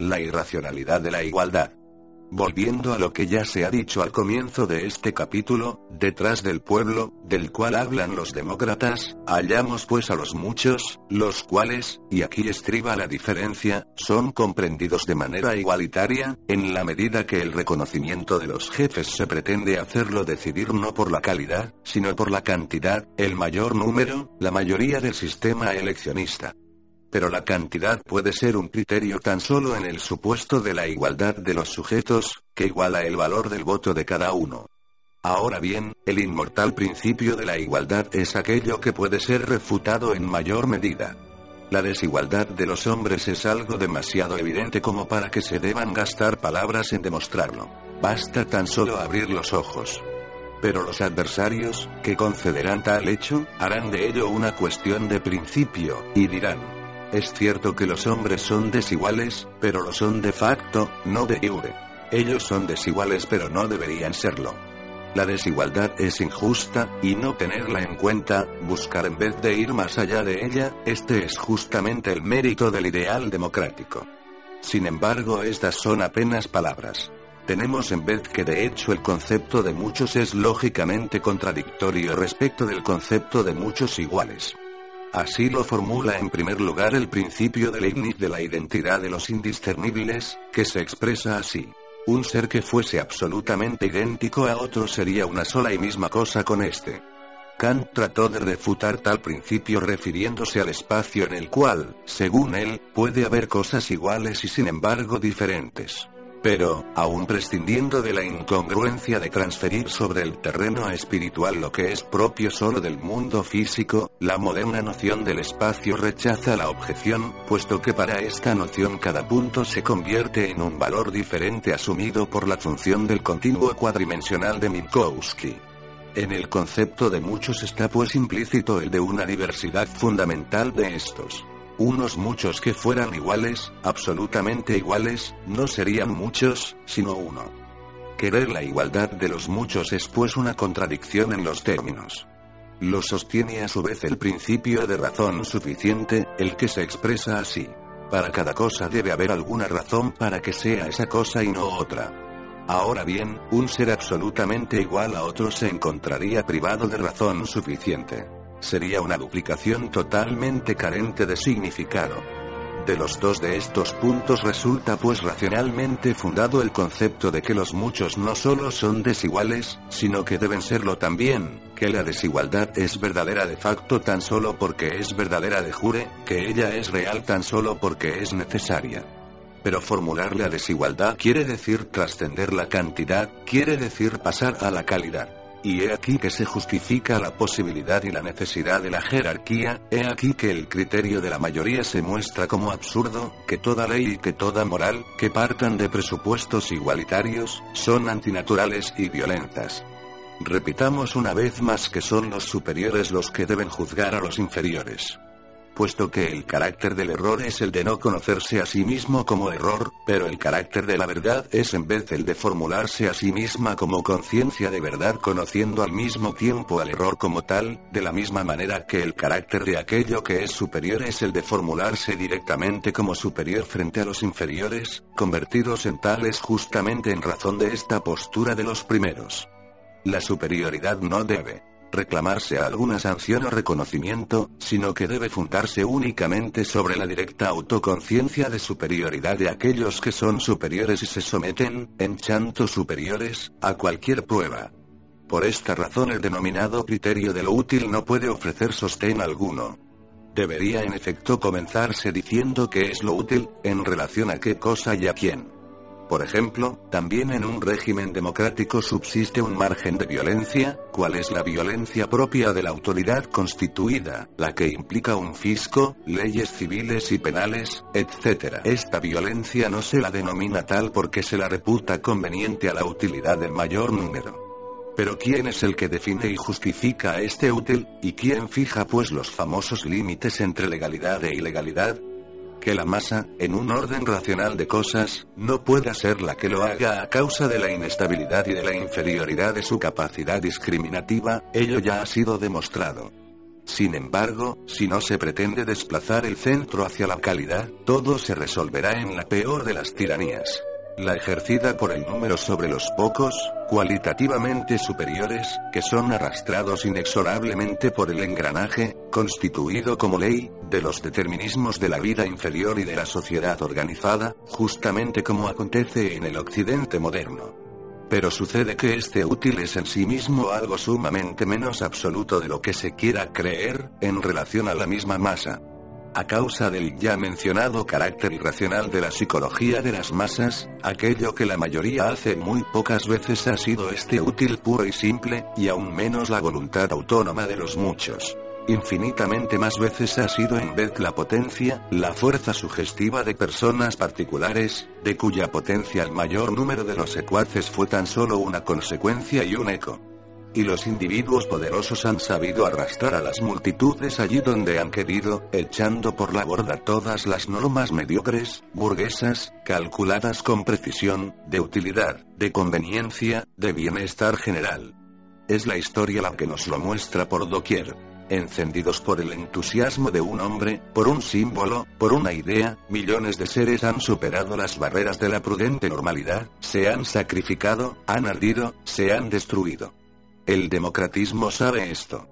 la irracionalidad de la igualdad. Volviendo a lo que ya se ha dicho al comienzo de este capítulo, detrás del pueblo, del cual hablan los demócratas, hallamos pues a los muchos, los cuales, y aquí estriba la diferencia, son comprendidos de manera igualitaria, en la medida que el reconocimiento de los jefes se pretende hacerlo decidir no por la calidad, sino por la cantidad, el mayor número, la mayoría del sistema eleccionista pero la cantidad puede ser un criterio tan solo en el supuesto de la igualdad de los sujetos, que iguala el valor del voto de cada uno. Ahora bien, el inmortal principio de la igualdad es aquello que puede ser refutado en mayor medida. La desigualdad de los hombres es algo demasiado evidente como para que se deban gastar palabras en demostrarlo. Basta tan solo abrir los ojos. Pero los adversarios, que concederán tal hecho, harán de ello una cuestión de principio, y dirán, es cierto que los hombres son desiguales, pero lo son de facto, no de jure. Ellos son desiguales pero no deberían serlo. La desigualdad es injusta, y no tenerla en cuenta, buscar en vez de ir más allá de ella, este es justamente el mérito del ideal democrático. Sin embargo, estas son apenas palabras. Tenemos en vez que de hecho el concepto de muchos es lógicamente contradictorio respecto del concepto de muchos iguales. Así lo formula en primer lugar el principio de Leibniz de la identidad de los indiscernibles, que se expresa así. Un ser que fuese absolutamente idéntico a otro sería una sola y misma cosa con este. Kant trató de refutar tal principio refiriéndose al espacio en el cual, según él, puede haber cosas iguales y sin embargo diferentes. Pero, aún prescindiendo de la incongruencia de transferir sobre el terreno espiritual lo que es propio solo del mundo físico, la moderna noción del espacio rechaza la objeción, puesto que para esta noción cada punto se convierte en un valor diferente asumido por la función del continuo cuadrimensional de Minkowski. En el concepto de muchos está pues implícito el de una diversidad fundamental de estos. Unos muchos que fueran iguales, absolutamente iguales, no serían muchos, sino uno. Querer la igualdad de los muchos es pues una contradicción en los términos. Lo sostiene a su vez el principio de razón suficiente, el que se expresa así. Para cada cosa debe haber alguna razón para que sea esa cosa y no otra. Ahora bien, un ser absolutamente igual a otro se encontraría privado de razón suficiente. Sería una duplicación totalmente carente de significado. De los dos de estos puntos resulta pues racionalmente fundado el concepto de que los muchos no solo son desiguales, sino que deben serlo también, que la desigualdad es verdadera de facto tan solo porque es verdadera de jure, que ella es real tan solo porque es necesaria. Pero formular la desigualdad quiere decir trascender la cantidad, quiere decir pasar a la calidad. Y he aquí que se justifica la posibilidad y la necesidad de la jerarquía, he aquí que el criterio de la mayoría se muestra como absurdo, que toda ley y que toda moral, que partan de presupuestos igualitarios, son antinaturales y violentas. Repitamos una vez más que son los superiores los que deben juzgar a los inferiores puesto que el carácter del error es el de no conocerse a sí mismo como error, pero el carácter de la verdad es en vez el de formularse a sí misma como conciencia de verdad conociendo al mismo tiempo al error como tal, de la misma manera que el carácter de aquello que es superior es el de formularse directamente como superior frente a los inferiores, convertidos en tales justamente en razón de esta postura de los primeros. La superioridad no debe reclamarse alguna sanción o reconocimiento, sino que debe fundarse únicamente sobre la directa autoconciencia de superioridad de aquellos que son superiores y se someten, en chanto superiores, a cualquier prueba. Por esta razón el denominado criterio de lo útil no puede ofrecer sostén alguno. Debería en efecto comenzarse diciendo qué es lo útil, en relación a qué cosa y a quién. Por ejemplo, también en un régimen democrático subsiste un margen de violencia, ¿cuál es la violencia propia de la autoridad constituida, la que implica un fisco, leyes civiles y penales, etc. Esta violencia no se la denomina tal porque se la reputa conveniente a la utilidad del mayor número. Pero ¿quién es el que define y justifica este útil, y quién fija pues los famosos límites entre legalidad e ilegalidad? Que la masa, en un orden racional de cosas, no pueda ser la que lo haga a causa de la inestabilidad y de la inferioridad de su capacidad discriminativa, ello ya ha sido demostrado. Sin embargo, si no se pretende desplazar el centro hacia la calidad, todo se resolverá en la peor de las tiranías la ejercida por el número sobre los pocos, cualitativamente superiores, que son arrastrados inexorablemente por el engranaje, constituido como ley, de los determinismos de la vida inferior y de la sociedad organizada, justamente como acontece en el occidente moderno. Pero sucede que este útil es en sí mismo algo sumamente menos absoluto de lo que se quiera creer, en relación a la misma masa. A causa del ya mencionado carácter irracional de la psicología de las masas, aquello que la mayoría hace muy pocas veces ha sido este útil puro y simple, y aún menos la voluntad autónoma de los muchos. Infinitamente más veces ha sido en vez la potencia, la fuerza sugestiva de personas particulares, de cuya potencia el mayor número de los secuaces fue tan solo una consecuencia y un eco y los individuos poderosos han sabido arrastrar a las multitudes allí donde han querido, echando por la borda todas las normas mediocres, burguesas, calculadas con precisión, de utilidad, de conveniencia, de bienestar general. Es la historia la que nos lo muestra por doquier. Encendidos por el entusiasmo de un hombre, por un símbolo, por una idea, millones de seres han superado las barreras de la prudente normalidad, se han sacrificado, han ardido, se han destruido. El democratismo sabe esto.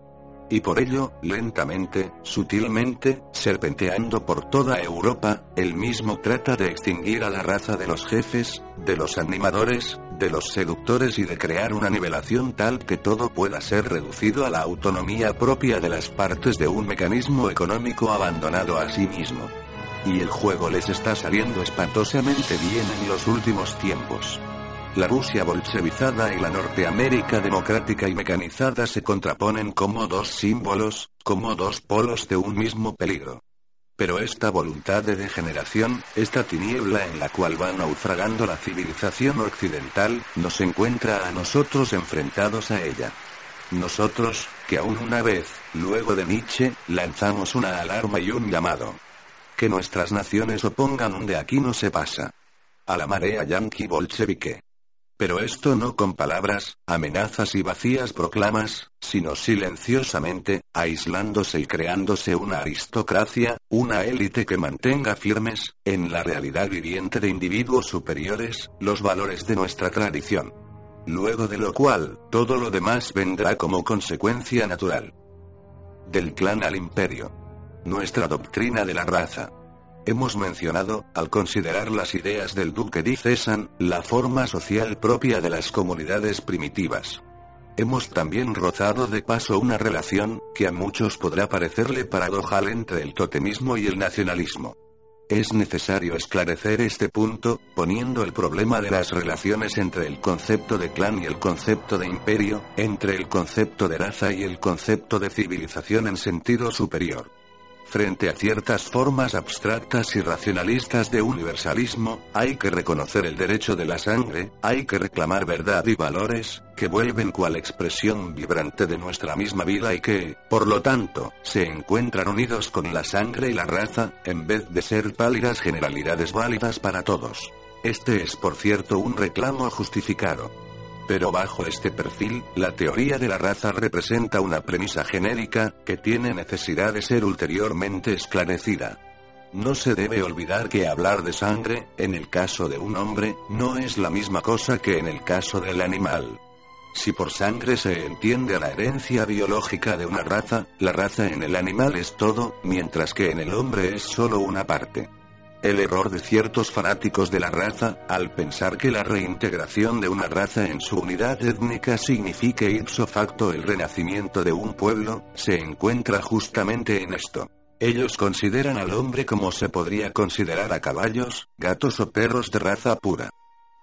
Y por ello, lentamente, sutilmente, serpenteando por toda Europa, el mismo trata de extinguir a la raza de los jefes, de los animadores, de los seductores y de crear una nivelación tal que todo pueda ser reducido a la autonomía propia de las partes de un mecanismo económico abandonado a sí mismo. Y el juego les está saliendo espantosamente bien en los últimos tiempos. La Rusia bolchevizada y la Norteamérica democrática y mecanizada se contraponen como dos símbolos, como dos polos de un mismo peligro. Pero esta voluntad de degeneración, esta tiniebla en la cual va naufragando la civilización occidental, nos encuentra a nosotros enfrentados a ella. Nosotros, que aún una vez, luego de Nietzsche, lanzamos una alarma y un llamado. Que nuestras naciones opongan un de aquí no se pasa. A la marea yanqui bolchevique. Pero esto no con palabras, amenazas y vacías proclamas, sino silenciosamente, aislándose y creándose una aristocracia, una élite que mantenga firmes, en la realidad viviente de individuos superiores, los valores de nuestra tradición. Luego de lo cual, todo lo demás vendrá como consecuencia natural. Del clan al imperio. Nuestra doctrina de la raza. Hemos mencionado, al considerar las ideas del duque de Cesan, la forma social propia de las comunidades primitivas. Hemos también rozado de paso una relación, que a muchos podrá parecerle paradojal entre el totemismo y el nacionalismo. Es necesario esclarecer este punto, poniendo el problema de las relaciones entre el concepto de clan y el concepto de imperio, entre el concepto de raza y el concepto de civilización en sentido superior. Frente a ciertas formas abstractas y racionalistas de universalismo, hay que reconocer el derecho de la sangre, hay que reclamar verdad y valores, que vuelven cual expresión vibrante de nuestra misma vida y que, por lo tanto, se encuentran unidos con la sangre y la raza, en vez de ser pálidas generalidades válidas para todos. Este es por cierto un reclamo justificado. Pero bajo este perfil, la teoría de la raza representa una premisa genérica, que tiene necesidad de ser ulteriormente esclarecida. No se debe olvidar que hablar de sangre, en el caso de un hombre, no es la misma cosa que en el caso del animal. Si por sangre se entiende la herencia biológica de una raza, la raza en el animal es todo, mientras que en el hombre es solo una parte. El error de ciertos fanáticos de la raza, al pensar que la reintegración de una raza en su unidad étnica signifique ipso facto el renacimiento de un pueblo, se encuentra justamente en esto. Ellos consideran al hombre como se podría considerar a caballos, gatos o perros de raza pura.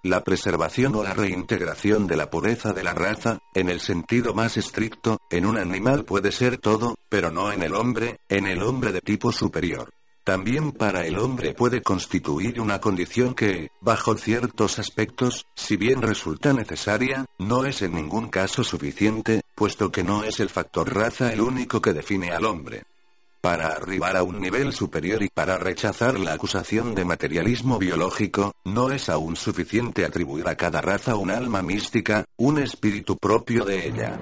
La preservación o la reintegración de la pureza de la raza, en el sentido más estricto, en un animal puede ser todo, pero no en el hombre, en el hombre de tipo superior. También para el hombre puede constituir una condición que, bajo ciertos aspectos, si bien resulta necesaria, no es en ningún caso suficiente, puesto que no es el factor raza el único que define al hombre. Para arribar a un nivel superior y para rechazar la acusación de materialismo biológico, no es aún suficiente atribuir a cada raza un alma mística, un espíritu propio de ella.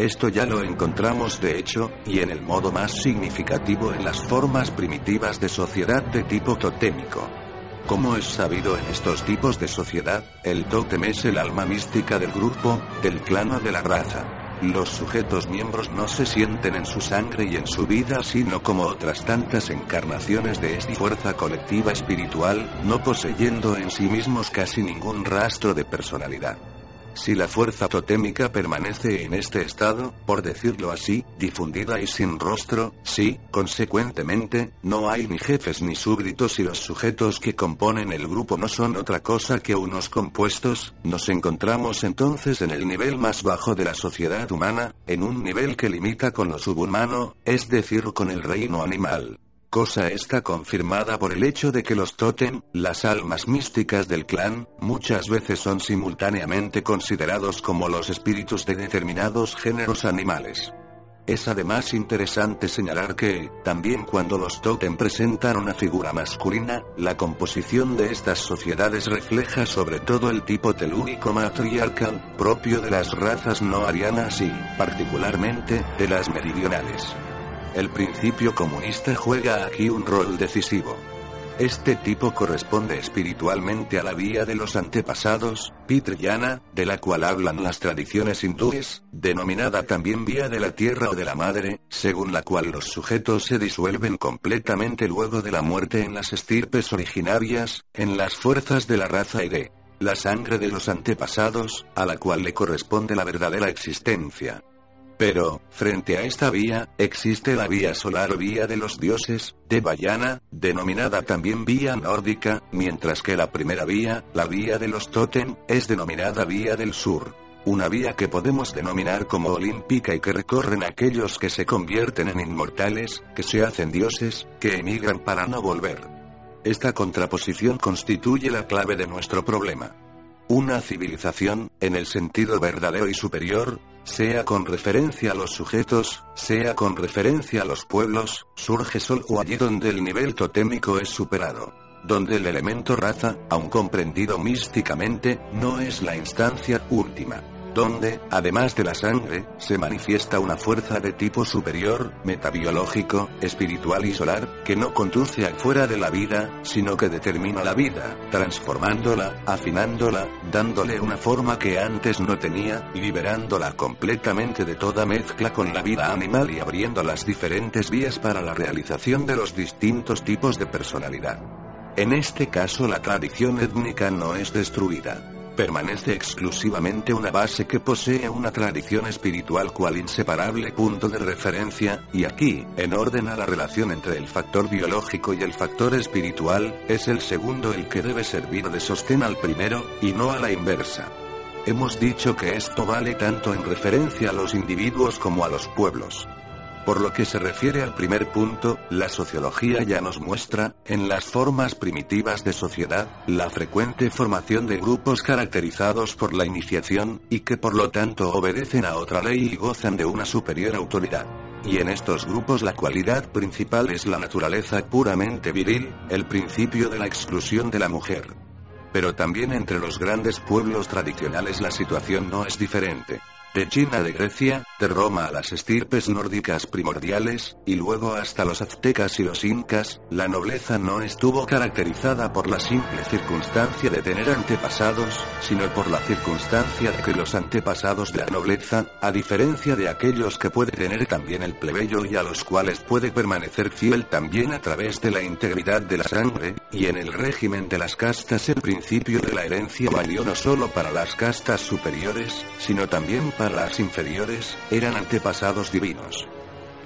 Esto ya lo encontramos de hecho, y en el modo más significativo en las formas primitivas de sociedad de tipo totémico. Como es sabido en estos tipos de sociedad, el tótem es el alma mística del grupo, del clan o de la raza. Los sujetos miembros no se sienten en su sangre y en su vida sino como otras tantas encarnaciones de esta fuerza colectiva espiritual, no poseyendo en sí mismos casi ningún rastro de personalidad. Si la fuerza totémica permanece en este estado, por decirlo así, difundida y sin rostro, sí, consecuentemente, no hay ni jefes ni súbditos y los sujetos que componen el grupo no son otra cosa que unos compuestos, nos encontramos entonces en el nivel más bajo de la sociedad humana, en un nivel que limita con lo subhumano, es decir, con el reino animal cosa esta confirmada por el hecho de que los totem, las almas místicas del clan, muchas veces son simultáneamente considerados como los espíritus de determinados géneros animales. Es además interesante señalar que, también cuando los totem presentan una figura masculina, la composición de estas sociedades refleja sobre todo el tipo telúrico matriarcal, propio de las razas no arianas y, particularmente, de las meridionales. El principio comunista juega aquí un rol decisivo. Este tipo corresponde espiritualmente a la vía de los antepasados, Pitriyana, de la cual hablan las tradiciones hindúes, denominada también vía de la tierra o de la madre, según la cual los sujetos se disuelven completamente luego de la muerte en las estirpes originarias, en las fuerzas de la raza y de la sangre de los antepasados, a la cual le corresponde la verdadera existencia. Pero, frente a esta vía, existe la vía solar o vía de los dioses, de Bayana, denominada también vía nórdica, mientras que la primera vía, la vía de los Totem, es denominada vía del sur. Una vía que podemos denominar como olímpica y que recorren aquellos que se convierten en inmortales, que se hacen dioses, que emigran para no volver. Esta contraposición constituye la clave de nuestro problema. Una civilización, en el sentido verdadero y superior, sea con referencia a los sujetos, sea con referencia a los pueblos, surge solo allí donde el nivel totémico es superado. Donde el elemento raza, aun comprendido místicamente, no es la instancia última donde, además de la sangre, se manifiesta una fuerza de tipo superior, metabiológico, espiritual y solar, que no conduce afuera de la vida, sino que determina la vida, transformándola, afinándola, dándole una forma que antes no tenía, liberándola completamente de toda mezcla con la vida animal y abriendo las diferentes vías para la realización de los distintos tipos de personalidad. En este caso la tradición étnica no es destruida permanece exclusivamente una base que posee una tradición espiritual cual inseparable punto de referencia, y aquí, en orden a la relación entre el factor biológico y el factor espiritual, es el segundo el que debe servir de sostén al primero, y no a la inversa. Hemos dicho que esto vale tanto en referencia a los individuos como a los pueblos. Por lo que se refiere al primer punto, la sociología ya nos muestra, en las formas primitivas de sociedad, la frecuente formación de grupos caracterizados por la iniciación, y que por lo tanto obedecen a otra ley y gozan de una superior autoridad. Y en estos grupos la cualidad principal es la naturaleza puramente viril, el principio de la exclusión de la mujer. Pero también entre los grandes pueblos tradicionales la situación no es diferente de China de Grecia, de Roma a las estirpes nórdicas primordiales, y luego hasta los aztecas y los incas, la nobleza no estuvo caracterizada por la simple circunstancia de tener antepasados, sino por la circunstancia de que los antepasados de la nobleza, a diferencia de aquellos que puede tener también el plebeyo y a los cuales puede permanecer fiel también a través de la integridad de la sangre, y en el régimen de las castas el principio de la herencia valió no solo para las castas superiores, sino también para las inferiores, eran antepasados divinos.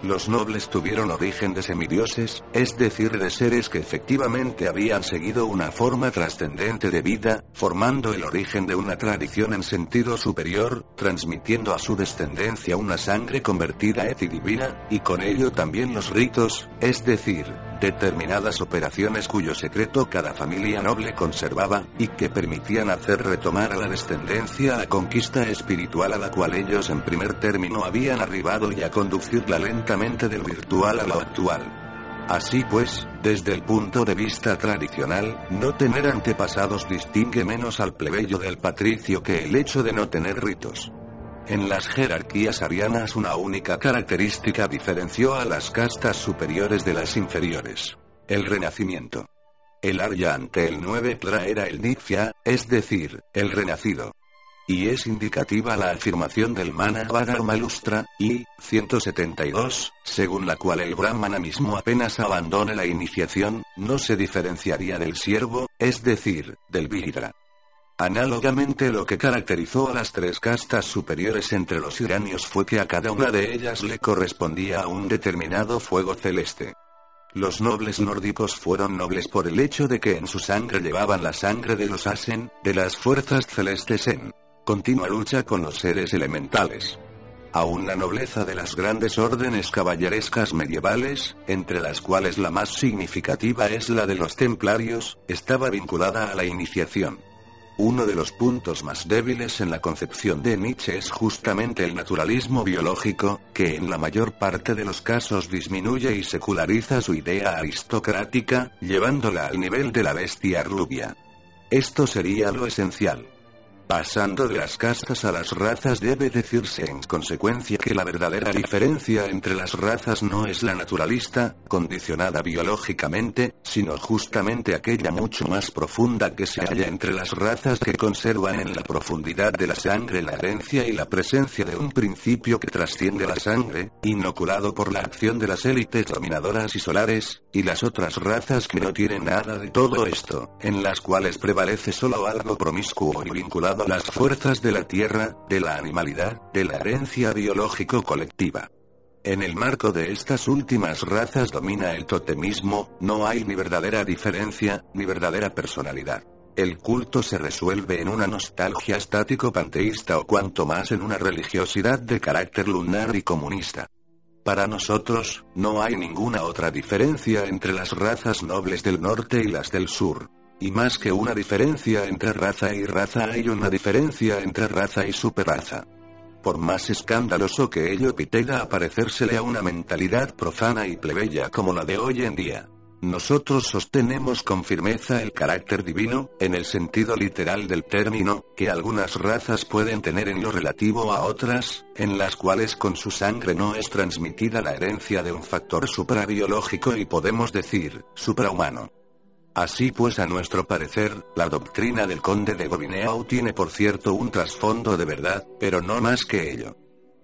Los nobles tuvieron origen de semidioses, es decir, de seres que efectivamente habían seguido una forma trascendente de vida, formando el origen de una tradición en sentido superior, transmitiendo a su descendencia una sangre convertida et divina, y con ello también los ritos, es decir, determinadas operaciones cuyo secreto cada familia noble conservaba, y que permitían hacer retomar a la descendencia la conquista espiritual a la cual ellos en primer término habían arribado y a conducirla lentamente del virtual a lo actual. Así pues, desde el punto de vista tradicional, no tener antepasados distingue menos al plebeyo del patricio que el hecho de no tener ritos. En las jerarquías arianas una única característica diferenció a las castas superiores de las inferiores. El renacimiento. El Arya ante el 9 Tra era el Nifya, es decir, el renacido. Y es indicativa la afirmación del Manavadharma Lustra, y, 172, según la cual el Brahmana mismo apenas abandone la iniciación, no se diferenciaría del siervo, es decir, del Vidra. Análogamente lo que caracterizó a las tres castas superiores entre los iranios fue que a cada una de ellas le correspondía un determinado fuego celeste. Los nobles nórdicos fueron nobles por el hecho de que en su sangre llevaban la sangre de los Asen, de las fuerzas celestes en continua lucha con los seres elementales. Aún la nobleza de las grandes órdenes caballerescas medievales, entre las cuales la más significativa es la de los templarios, estaba vinculada a la iniciación. Uno de los puntos más débiles en la concepción de Nietzsche es justamente el naturalismo biológico, que en la mayor parte de los casos disminuye y seculariza su idea aristocrática, llevándola al nivel de la bestia rubia. Esto sería lo esencial. Pasando de las castas a las razas debe decirse en consecuencia que la verdadera diferencia entre las razas no es la naturalista, condicionada biológicamente, sino justamente aquella mucho más profunda que se halla entre las razas que conservan en la profundidad de la sangre la herencia y la presencia de un principio que trasciende la sangre, inoculado por la acción de las élites dominadoras y solares, y las otras razas que no tienen nada de todo esto, en las cuales prevalece solo algo promiscuo y vinculado las fuerzas de la tierra, de la animalidad, de la herencia biológico colectiva. En el marco de estas últimas razas domina el totemismo, no hay ni verdadera diferencia, ni verdadera personalidad. El culto se resuelve en una nostalgia estático panteísta o cuanto más en una religiosidad de carácter lunar y comunista. Para nosotros, no hay ninguna otra diferencia entre las razas nobles del norte y las del sur. Y más que una diferencia entre raza y raza hay una diferencia entre raza y superraza. Por más escandaloso que ello pitega a parecérsele a una mentalidad profana y plebeya como la de hoy en día. Nosotros sostenemos con firmeza el carácter divino, en el sentido literal del término, que algunas razas pueden tener en lo relativo a otras, en las cuales con su sangre no es transmitida la herencia de un factor suprabiológico y podemos decir, suprahumano. Así pues a nuestro parecer, la doctrina del conde de Gobineau tiene por cierto un trasfondo de verdad, pero no más que ello.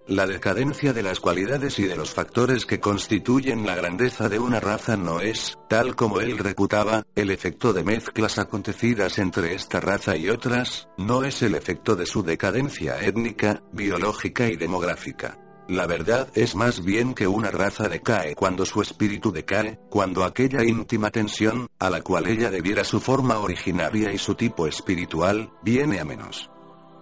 La decadencia de las cualidades y de los factores que constituyen la grandeza de una raza no es, tal como él reputaba, el efecto de mezclas acontecidas entre esta raza y otras, no es el efecto de su decadencia étnica, biológica y demográfica. La verdad es más bien que una raza decae cuando su espíritu decae, cuando aquella íntima tensión, a la cual ella debiera su forma originaria y su tipo espiritual, viene a menos.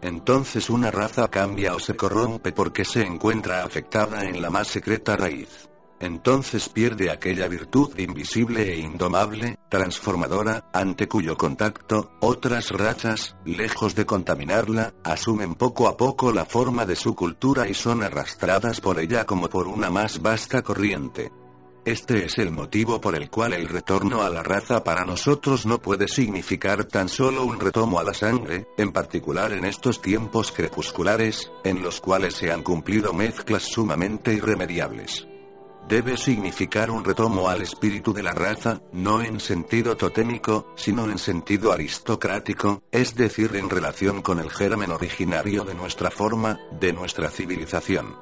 Entonces una raza cambia o se corrompe porque se encuentra afectada en la más secreta raíz entonces pierde aquella virtud invisible e indomable, transformadora, ante cuyo contacto, otras razas, lejos de contaminarla, asumen poco a poco la forma de su cultura y son arrastradas por ella como por una más vasta corriente. Este es el motivo por el cual el retorno a la raza para nosotros no puede significar tan solo un retomo a la sangre, en particular en estos tiempos crepusculares, en los cuales se han cumplido mezclas sumamente irremediables debe significar un retomo al espíritu de la raza, no en sentido totémico, sino en sentido aristocrático, es decir, en relación con el germen originario de nuestra forma, de nuestra civilización.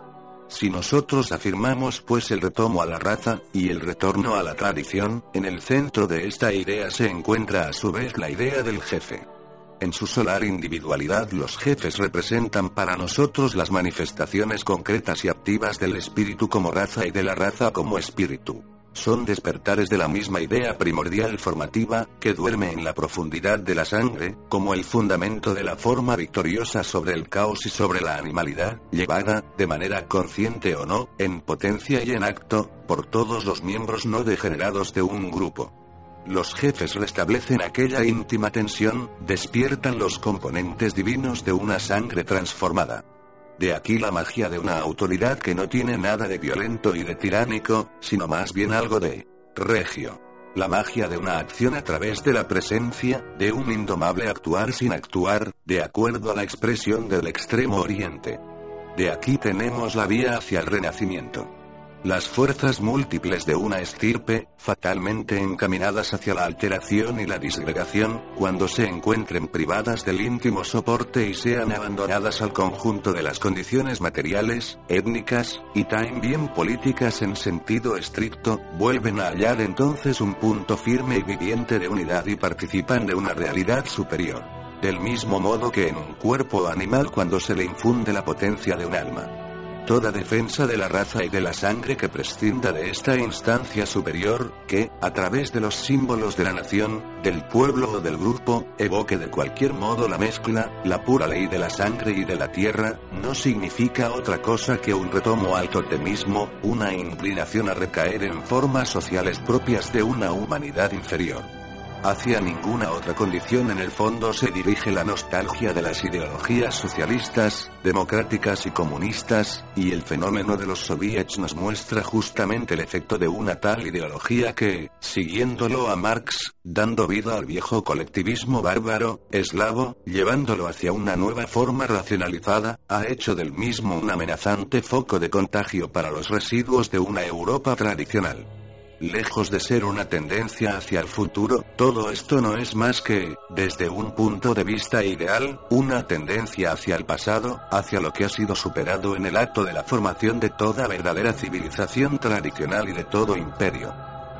Si nosotros afirmamos pues el retomo a la raza, y el retorno a la tradición, en el centro de esta idea se encuentra a su vez la idea del jefe. En su solar individualidad los jefes representan para nosotros las manifestaciones concretas y activas del espíritu como raza y de la raza como espíritu. Son despertares de la misma idea primordial formativa, que duerme en la profundidad de la sangre, como el fundamento de la forma victoriosa sobre el caos y sobre la animalidad, llevada, de manera consciente o no, en potencia y en acto, por todos los miembros no degenerados de un grupo. Los jefes restablecen aquella íntima tensión, despiertan los componentes divinos de una sangre transformada. De aquí la magia de una autoridad que no tiene nada de violento y de tiránico, sino más bien algo de regio. La magia de una acción a través de la presencia, de un indomable actuar sin actuar, de acuerdo a la expresión del extremo oriente. De aquí tenemos la vía hacia el renacimiento. Las fuerzas múltiples de una estirpe, fatalmente encaminadas hacia la alteración y la disgregación, cuando se encuentren privadas del íntimo soporte y sean abandonadas al conjunto de las condiciones materiales, étnicas, y también políticas en sentido estricto, vuelven a hallar entonces un punto firme y viviente de unidad y participan de una realidad superior. Del mismo modo que en un cuerpo animal cuando se le infunde la potencia de un alma. Toda defensa de la raza y de la sangre que prescinda de esta instancia superior, que, a través de los símbolos de la nación, del pueblo o del grupo, evoque de cualquier modo la mezcla, la pura ley de la sangre y de la tierra, no significa otra cosa que un retomo al totemismo, una inclinación a recaer en formas sociales propias de una humanidad inferior. Hacia ninguna otra condición en el fondo se dirige la nostalgia de las ideologías socialistas, democráticas y comunistas, y el fenómeno de los soviets nos muestra justamente el efecto de una tal ideología que, siguiéndolo a Marx, dando vida al viejo colectivismo bárbaro, eslavo, llevándolo hacia una nueva forma racionalizada, ha hecho del mismo un amenazante foco de contagio para los residuos de una Europa tradicional. Lejos de ser una tendencia hacia el futuro, todo esto no es más que, desde un punto de vista ideal, una tendencia hacia el pasado, hacia lo que ha sido superado en el acto de la formación de toda verdadera civilización tradicional y de todo imperio.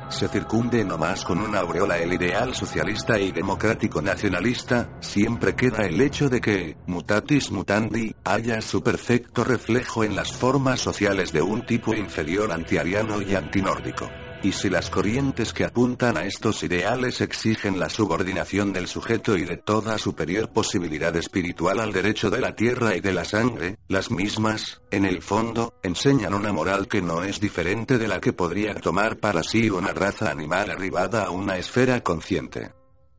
Se circunde nomás con una aureola el ideal socialista y democrático nacionalista, siempre queda el hecho de que, mutatis mutandi, haya su perfecto reflejo en las formas sociales de un tipo inferior antiariano y antinórdico. Y si las corrientes que apuntan a estos ideales exigen la subordinación del sujeto y de toda superior posibilidad espiritual al derecho de la tierra y de la sangre, las mismas, en el fondo, enseñan una moral que no es diferente de la que podría tomar para sí una raza animal arribada a una esfera consciente.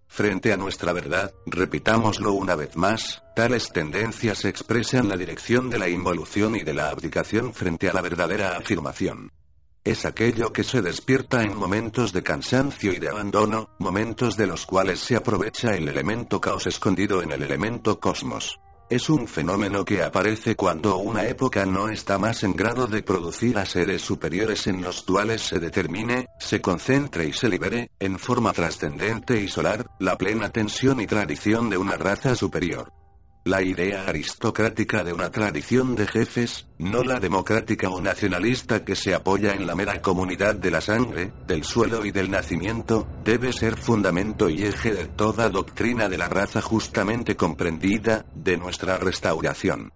Frente a nuestra verdad, repitámoslo una vez más, tales tendencias expresan la dirección de la involución y de la abdicación frente a la verdadera afirmación. Es aquello que se despierta en momentos de cansancio y de abandono, momentos de los cuales se aprovecha el elemento caos escondido en el elemento cosmos. Es un fenómeno que aparece cuando una época no está más en grado de producir a seres superiores en los cuales se determine, se concentre y se libere, en forma trascendente y solar, la plena tensión y tradición de una raza superior. La idea aristocrática de una tradición de jefes, no la democrática o nacionalista que se apoya en la mera comunidad de la sangre, del suelo y del nacimiento, debe ser fundamento y eje de toda doctrina de la raza justamente comprendida, de nuestra restauración.